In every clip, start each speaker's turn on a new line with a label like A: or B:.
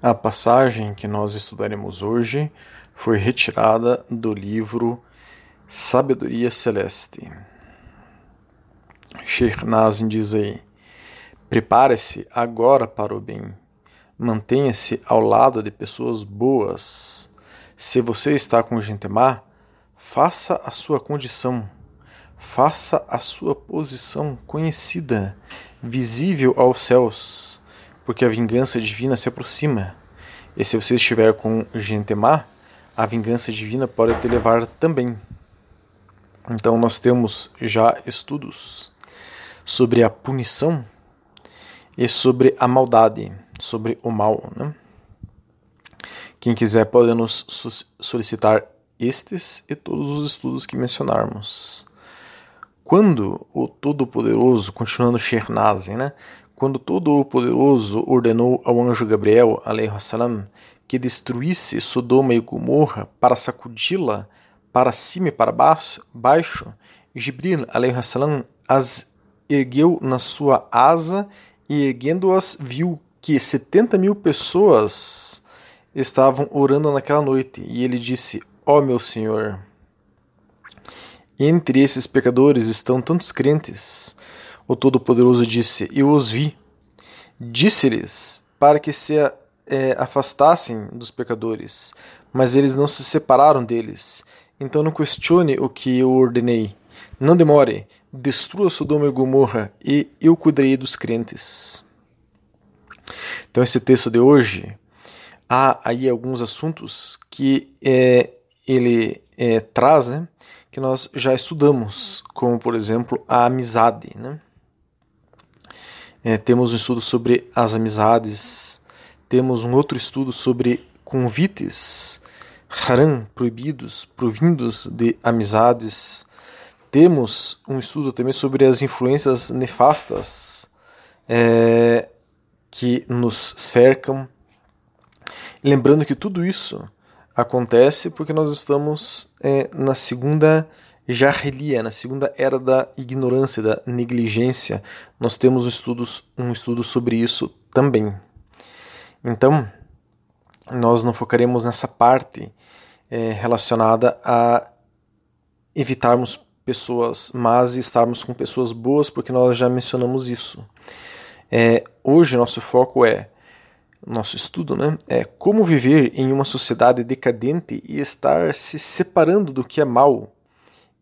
A: A passagem que nós estudaremos hoje foi retirada do livro Sabedoria Celeste. Sheikh Nazim diz aí: Prepare-se agora para o bem. Mantenha-se ao lado de pessoas boas. Se você está com gente má, faça a sua condição, faça a sua posição conhecida, visível aos céus porque a vingança divina se aproxima. E se você estiver com gente má, a vingança divina pode te levar também. Então nós temos já estudos sobre a punição e sobre a maldade, sobre o mal. Né? Quem quiser pode nos solicitar estes e todos os estudos que mencionarmos. Quando o Todo-Poderoso, continuando Shernazin, né? Quando Todo-Poderoso ordenou ao anjo Gabriel salam, que destruísse Sodoma e Gomorra para sacudi-la para cima e para baixo, baixo Jibril salam, as ergueu na sua asa e erguendo-as viu que setenta mil pessoas estavam orando naquela noite. E ele disse: Ó oh, meu Senhor, entre esses pecadores estão tantos crentes o Todo-Poderoso disse: Eu os vi. Disse-lhes para que se é, afastassem dos pecadores, mas eles não se separaram deles. Então não questione o que eu ordenei. Não demore, destrua Sodoma e Gomorra, e eu cuidarei dos crentes. Então, esse texto de hoje, há aí alguns assuntos que é, ele é, traz, né, que nós já estudamos, como, por exemplo, a amizade. Né? É, temos um estudo sobre as amizades, temos um outro estudo sobre convites, haram, proibidos, provindos de amizades. Temos um estudo também sobre as influências nefastas é, que nos cercam. Lembrando que tudo isso acontece porque nós estamos é, na segunda Jarrelia, na segunda era da ignorância, da negligência, nós temos estudos, um estudo sobre isso também. Então, nós não focaremos nessa parte é, relacionada a evitarmos pessoas más e estarmos com pessoas boas, porque nós já mencionamos isso. É, hoje, nosso foco é nosso estudo, né, é como viver em uma sociedade decadente e estar se separando do que é mal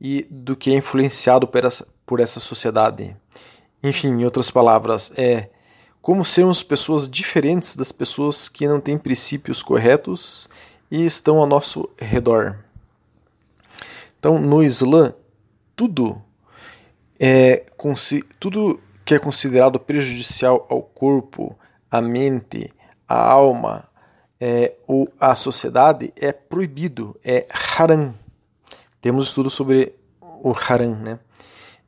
A: e do que é influenciado por essa, por essa sociedade. Enfim, em outras palavras, é como sermos pessoas diferentes das pessoas que não têm princípios corretos e estão ao nosso redor. Então, no Islã, tudo é tudo que é considerado prejudicial ao corpo, à mente, à alma é, ou à sociedade é proibido, é haram. Temos estudos sobre o haram, né?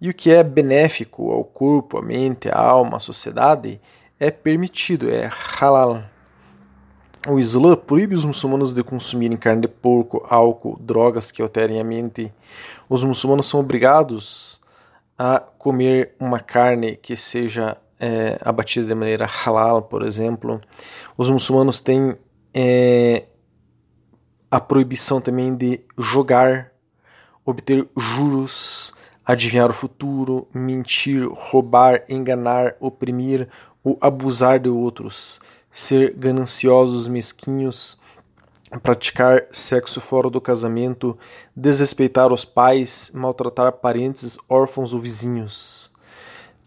A: E o que é benéfico ao corpo, à mente, à alma, à sociedade é permitido, é halal. O Islã proíbe os muçulmanos de consumirem carne de porco, álcool, drogas que alterem a mente. Os muçulmanos são obrigados a comer uma carne que seja é, abatida de maneira halal, por exemplo. Os muçulmanos têm é, a proibição também de jogar obter juros, adivinhar o futuro, mentir, roubar, enganar, oprimir ou abusar de outros, ser gananciosos, mesquinhos, praticar sexo fora do casamento, desrespeitar os pais, maltratar parentes, órfãos ou vizinhos.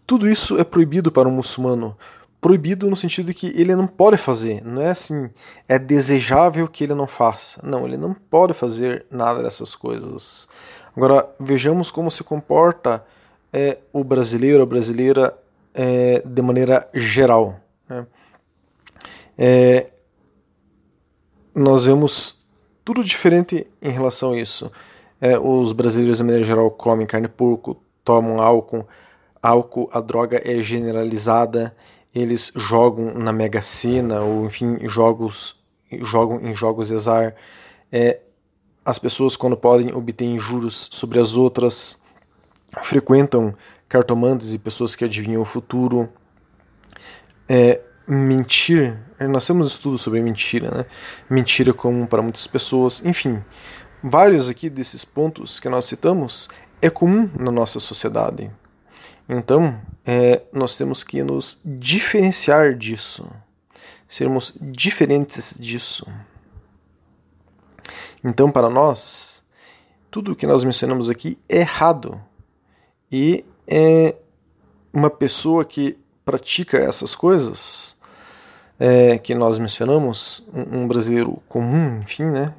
A: Tudo isso é proibido para um muçulmano. Proibido no sentido de que ele não pode fazer, não é assim, é desejável que ele não faça. Não, ele não pode fazer nada dessas coisas. Agora, vejamos como se comporta é, o brasileiro, a brasileira, é, de maneira geral. Né? É, nós vemos tudo diferente em relação a isso. É, os brasileiros, de maneira geral, comem carne porco, tomam álcool, álcool, a droga é generalizada, eles jogam na Mega Sena, ou enfim, jogos, jogam em jogos exar. É, as pessoas, quando podem, obtêm juros sobre as outras, frequentam cartomantes e pessoas que adivinham o futuro. É, mentir. Nós temos estudos sobre mentira, né? Mentira comum para muitas pessoas. Enfim, vários aqui desses pontos que nós citamos é comum na nossa sociedade. Então, é, nós temos que nos diferenciar disso, sermos diferentes disso. Então, para nós, tudo o que nós mencionamos aqui é errado. E é uma pessoa que pratica essas coisas é, que nós mencionamos, um, um, brasileiro comum, enfim, né?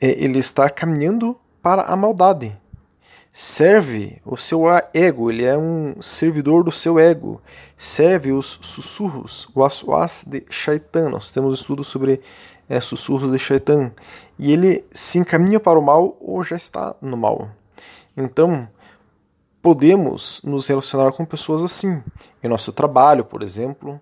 A: É, ele está caminhando para a maldade. Serve o seu ego, ele é um servidor do seu ego. Serve os sussurros, o aswas de Shaitan. Nós temos estudos sobre é, sussurros de Shaitan. E ele se encaminha para o mal ou já está no mal. Então, podemos nos relacionar com pessoas assim. Em nosso trabalho, por exemplo,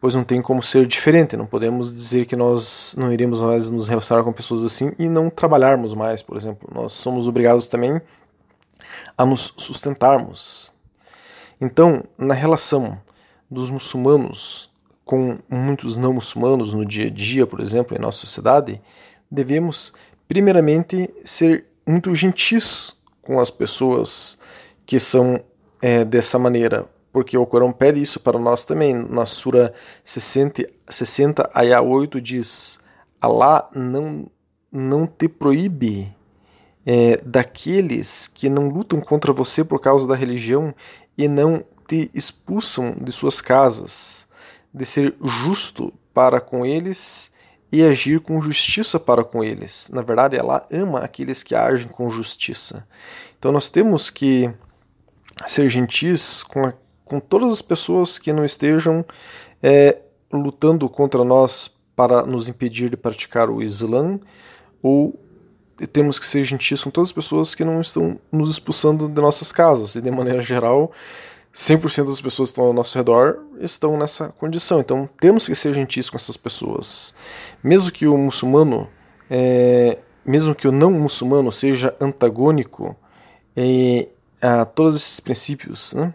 A: pois não tem como ser diferente. Não podemos dizer que nós não iremos mais nos relacionar com pessoas assim e não trabalharmos mais, por exemplo. Nós somos obrigados também a nos sustentarmos. Então, na relação dos muçulmanos com muitos não muçulmanos no dia a dia, por exemplo, em nossa sociedade, devemos primeiramente ser muito gentis com as pessoas que são é, dessa maneira, porque o Corão pede isso para nós também. Na Sura 60, 60 Ayah 8 diz: Allah não, não te proíbe é, daqueles que não lutam contra você por causa da religião e não te expulsam de suas casas, de ser justo para com eles e agir com justiça para com eles. Na verdade, ela ama aqueles que agem com justiça. Então nós temos que ser gentis com, a, com todas as pessoas que não estejam é, lutando contra nós para nos impedir de praticar o Islã, ou temos que ser gentis com todas as pessoas que não estão nos expulsando de nossas casas. E de maneira geral, 100% das pessoas que estão ao nosso redor estão nessa condição. Então temos que ser gentis com essas pessoas. Mesmo que o muçulmano, é, mesmo que o não muçulmano seja antagônico é, a todos esses princípios né,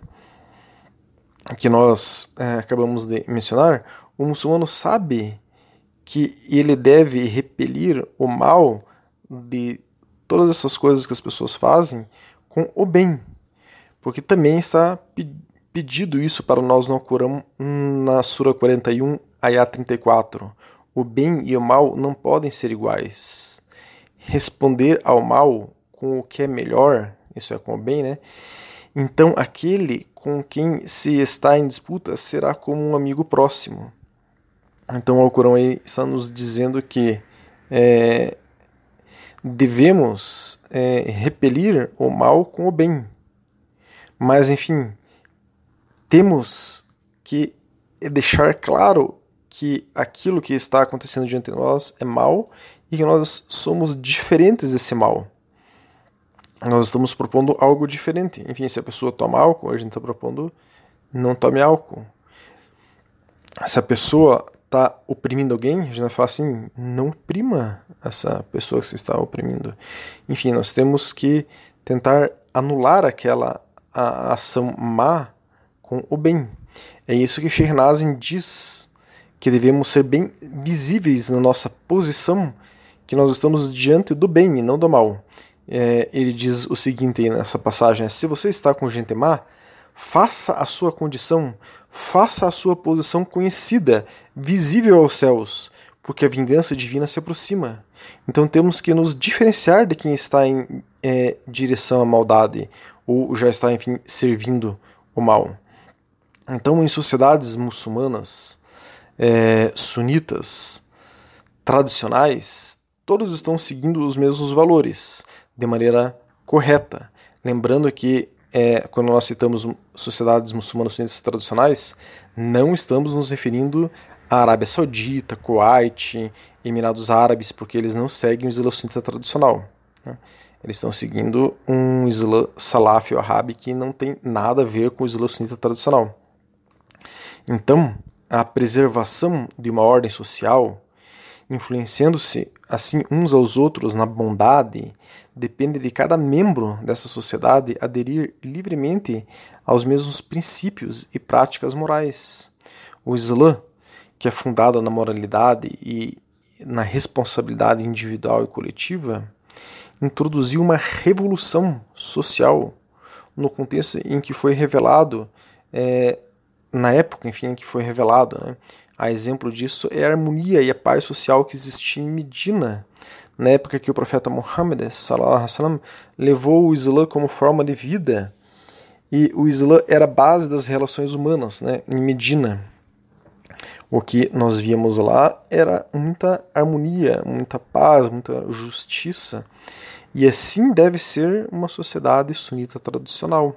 A: que nós é, acabamos de mencionar, o muçulmano sabe que ele deve repelir o mal de todas essas coisas que as pessoas fazem com o bem, porque também está pedido isso para nós no Corão na Sura 41, Ayat 34. O bem e o mal não podem ser iguais. Responder ao mal com o que é melhor isso é com o bem, né? Então aquele com quem se está em disputa será como um amigo próximo. Então o Corão aí está nos dizendo que é, devemos é, repelir o mal com o bem. Mas enfim, temos que deixar claro que aquilo que está acontecendo diante de nós é mal e que nós somos diferentes desse mal nós estamos propondo algo diferente. Enfim, se a pessoa toma álcool, a gente está propondo não tome álcool. Se a pessoa está oprimindo alguém, a gente vai falar assim, não oprima essa pessoa que você está oprimindo. Enfim, nós temos que tentar anular aquela a ação má com o bem. É isso que Sheikh diz, que devemos ser bem visíveis na nossa posição, que nós estamos diante do bem e não do mal é, ele diz o seguinte nessa passagem: se você está com gente má, faça a sua condição, faça a sua posição conhecida, visível aos céus, porque a vingança divina se aproxima. Então temos que nos diferenciar de quem está em é, direção à maldade ou já está, enfim, servindo o mal. Então, em sociedades muçulmanas, é, sunitas, tradicionais, todos estão seguindo os mesmos valores de maneira correta. Lembrando que é, quando nós citamos sociedades muçulmanas sunitas tradicionais, não estamos nos referindo à Arábia Saudita, Kuwait, Emirados Árabes, porque eles não seguem o Islã sunita tradicional. Né? Eles estão seguindo um Islã salafio árabe que não tem nada a ver com o Islã sunita tradicional. Então, a preservação de uma ordem social, influenciando-se assim uns aos outros na bondade, depende de cada membro dessa sociedade aderir livremente aos mesmos princípios e práticas morais. O Islã que é fundada na moralidade e na responsabilidade individual e coletiva, introduziu uma revolução social no contexto em que foi revelado, é, na época, enfim, em que foi revelado. Né? A exemplo disso é a harmonia e a paz social que existia em Medina, na época que o profeta Muhammad sallam, levou o Islã como forma de vida e o Islã era a base das relações humanas né, em Medina. O que nós víamos lá era muita harmonia, muita paz, muita justiça. E assim deve ser uma sociedade sunita tradicional.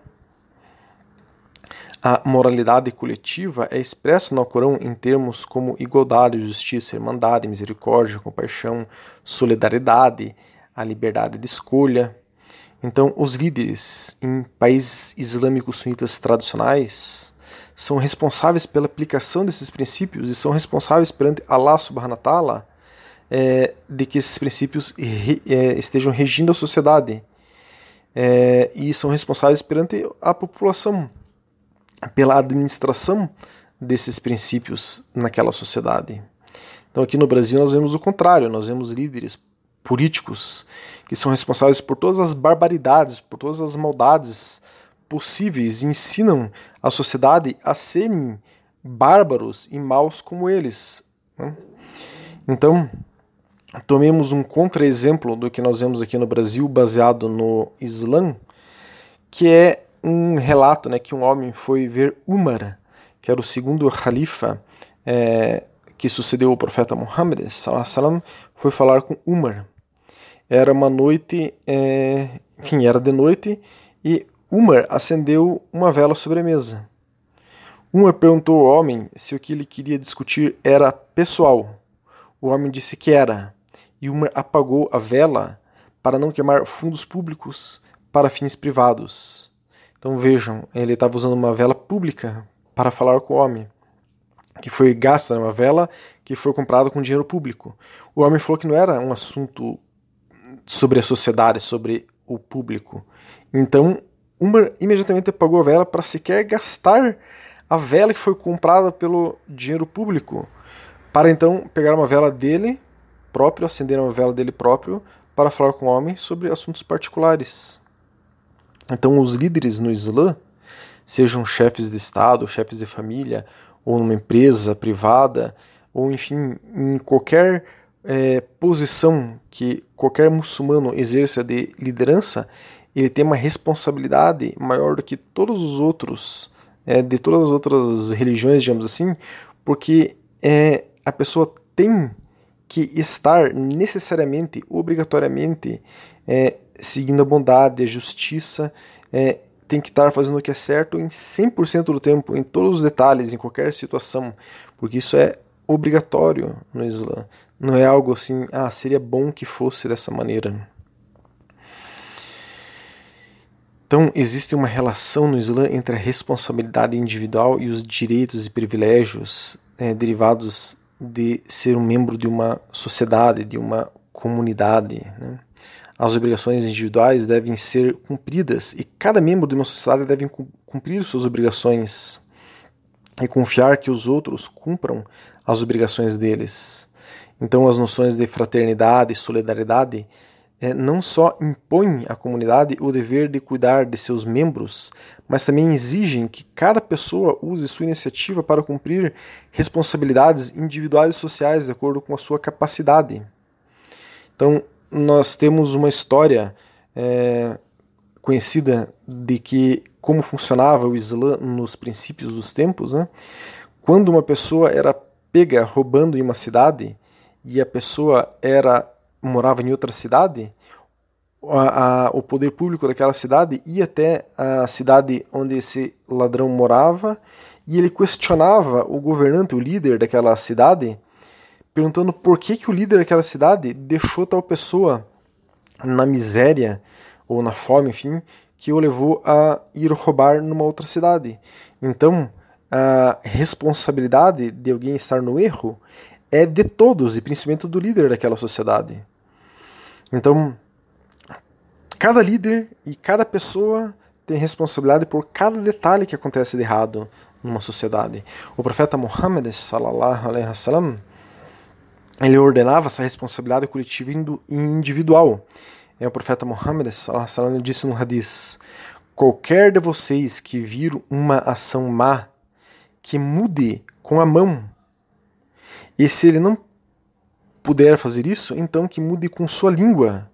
A: A moralidade coletiva é expressa no Corão em termos como igualdade, justiça, irmandade, misericórdia, compaixão, solidariedade, a liberdade de escolha. Então, os líderes em países islâmicos sunitas tradicionais são responsáveis pela aplicação desses princípios e são responsáveis perante Allah subhanahu wa ta'ala é, de que esses princípios re, é, estejam regindo a sociedade é, e são responsáveis perante a população pela administração desses princípios naquela sociedade. Então aqui no Brasil nós vemos o contrário, nós vemos líderes políticos que são responsáveis por todas as barbaridades, por todas as maldades possíveis e ensinam a sociedade a serem bárbaros e maus como eles. Né? Então, tomemos um contra-exemplo do que nós vemos aqui no Brasil baseado no Islã, que é um relato né, que um homem foi ver Umar, que era o segundo califa é, que sucedeu o profeta Muhammad, salam, foi falar com Umar. Era uma noite, é, enfim, era de noite, e Umar acendeu uma vela sobre a mesa. Umar perguntou ao homem se o que ele queria discutir era pessoal. O homem disse que era, e Umar apagou a vela para não queimar fundos públicos para fins privados. Então vejam, ele estava usando uma vela pública para falar com o homem, que foi gasta, uma vela que foi comprada com dinheiro público. O homem falou que não era um assunto sobre a sociedade, sobre o público. Então, Umar imediatamente apagou a vela para sequer gastar a vela que foi comprada pelo dinheiro público, para então pegar uma vela dele próprio, acender uma vela dele próprio, para falar com o homem sobre assuntos particulares. Então, os líderes no Islã, sejam chefes de Estado, chefes de família, ou numa empresa privada, ou enfim, em qualquer é, posição que qualquer muçulmano exerça de liderança, ele tem uma responsabilidade maior do que todos os outros, é, de todas as outras religiões, digamos assim, porque é, a pessoa tem que estar necessariamente, obrigatoriamente, é, seguindo a bondade, a justiça, é, tem que estar fazendo o que é certo em 100% do tempo, em todos os detalhes, em qualquer situação, porque isso é obrigatório no Islã. Não é algo assim, ah, seria bom que fosse dessa maneira. Então, existe uma relação no Islã entre a responsabilidade individual e os direitos e privilégios é, derivados de ser um membro de uma sociedade, de uma comunidade. Né? As obrigações individuais devem ser cumpridas e cada membro de uma sociedade deve cumprir suas obrigações e confiar que os outros cumpram as obrigações deles. Então, as noções de fraternidade e solidariedade é, não só impõem à comunidade o dever de cuidar de seus membros, mas também exigem que cada pessoa use sua iniciativa para cumprir responsabilidades individuais e sociais de acordo com a sua capacidade. Então, nós temos uma história é, conhecida de que como funcionava o Islã nos princípios dos tempos, né? quando uma pessoa era pega roubando em uma cidade e a pessoa era morava em outra cidade, a, a, o poder público daquela cidade ia até a cidade onde esse ladrão morava e ele questionava o governante, o líder daquela cidade, perguntando por que, que o líder daquela cidade deixou tal pessoa na miséria ou na fome, enfim, que o levou a ir roubar numa outra cidade. Então, a responsabilidade de alguém estar no erro é de todos, e principalmente do líder daquela sociedade. Então, cada líder e cada pessoa tem responsabilidade por cada detalhe que acontece de errado numa sociedade. O profeta Muhammad sallallahu alaihi wasallam ele ordenava essa responsabilidade coletiva e individual. É, o profeta Muhammad wasallam disse no hadith: qualquer de vocês que vir uma ação má, que mude com a mão. E se ele não puder fazer isso, então que mude com sua língua.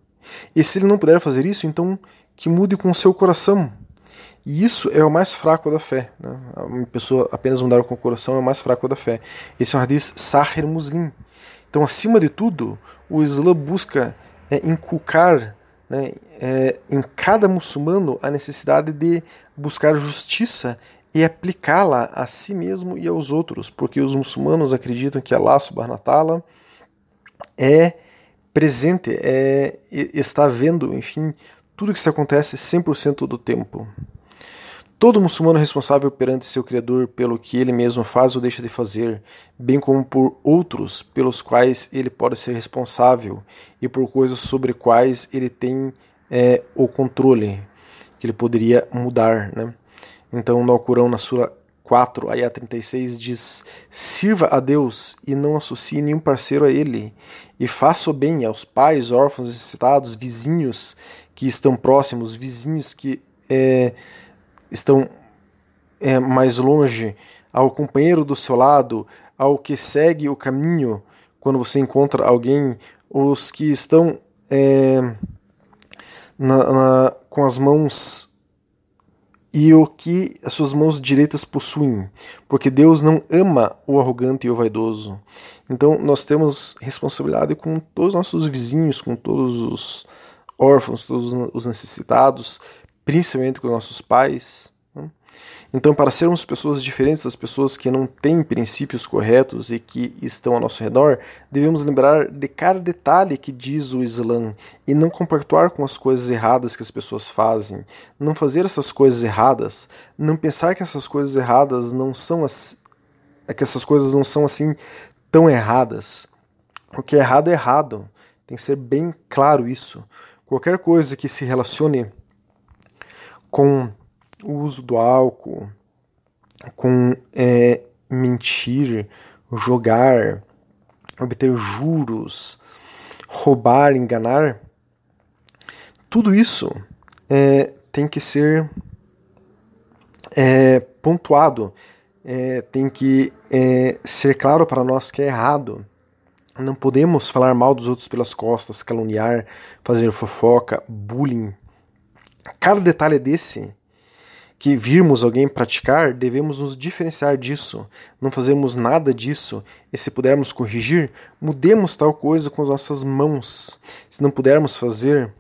A: E se ele não puder fazer isso, então que mude com seu coração. E isso é o mais fraco da fé. Né? Uma pessoa apenas mudar com o coração é o mais fraco da fé. Esse é um hadith Sahir Muslim. Então, acima de tudo, o Islã busca é, inculcar né, é, em cada muçulmano a necessidade de buscar justiça e aplicá-la a si mesmo e aos outros, porque os muçulmanos acreditam que Allah subhanahu wa é presente, é, está vendo, enfim, tudo que se acontece 100% do tempo. Todo muçulmano é responsável perante seu Criador pelo que ele mesmo faz ou deixa de fazer, bem como por outros pelos quais ele pode ser responsável e por coisas sobre quais ele tem é, o controle, que ele poderia mudar. Né? Então, no Alcorão, na Sura 4, ayah 36, diz: Sirva a Deus e não associe nenhum parceiro a Ele, e faça o bem aos pais, órfãos, necessitados, vizinhos que estão próximos, vizinhos que. É, estão é, mais longe, ao companheiro do seu lado, ao que segue o caminho, quando você encontra alguém, os que estão é, na, na, com as mãos e o que as suas mãos direitas possuem, porque Deus não ama o arrogante e o vaidoso. Então nós temos responsabilidade com todos os nossos vizinhos, com todos os órfãos, todos os necessitados, principalmente com nossos pais. Né? Então, para sermos pessoas diferentes das pessoas que não têm princípios corretos e que estão ao nosso redor, devemos lembrar de cada detalhe que diz o Islã e não compactuar com as coisas erradas que as pessoas fazem, não fazer essas coisas erradas, não pensar que essas coisas erradas não são as, que essas coisas não são assim tão erradas. O que é errado é errado. Tem que ser bem claro isso. Qualquer coisa que se relacione com o uso do álcool, com é, mentir, jogar, obter juros, roubar, enganar, tudo isso é, tem que ser é, pontuado, é, tem que é, ser claro para nós que é errado. Não podemos falar mal dos outros pelas costas, caluniar, fazer fofoca, bullying, cada detalhe desse que virmos alguém praticar, devemos nos diferenciar disso. Não fazemos nada disso, e se pudermos corrigir, mudemos tal coisa com as nossas mãos. Se não pudermos fazer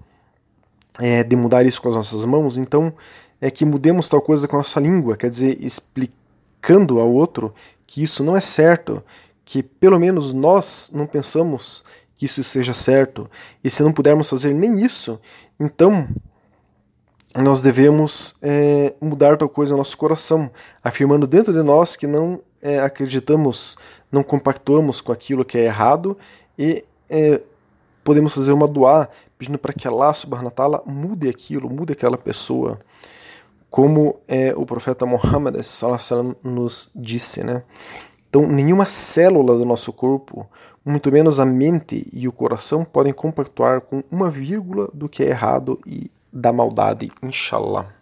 A: é, de mudar isso com as nossas mãos, então é que mudemos tal coisa com a nossa língua, quer dizer, explicando ao outro que isso não é certo, que pelo menos nós não pensamos que isso seja certo, e se não pudermos fazer nem isso, então nós devemos é, mudar tal coisa no nosso coração, afirmando dentro de nós que não é, acreditamos, não compactuamos com aquilo que é errado e é, podemos fazer uma doar pedindo para que Allah subhanahu wa mude aquilo, mude aquela pessoa, como é, o profeta Muhammad nos disse, né? Então, nenhuma célula do nosso corpo, muito menos a mente e o coração, podem compactuar com uma vírgula do que é errado e da maldade, inshallah.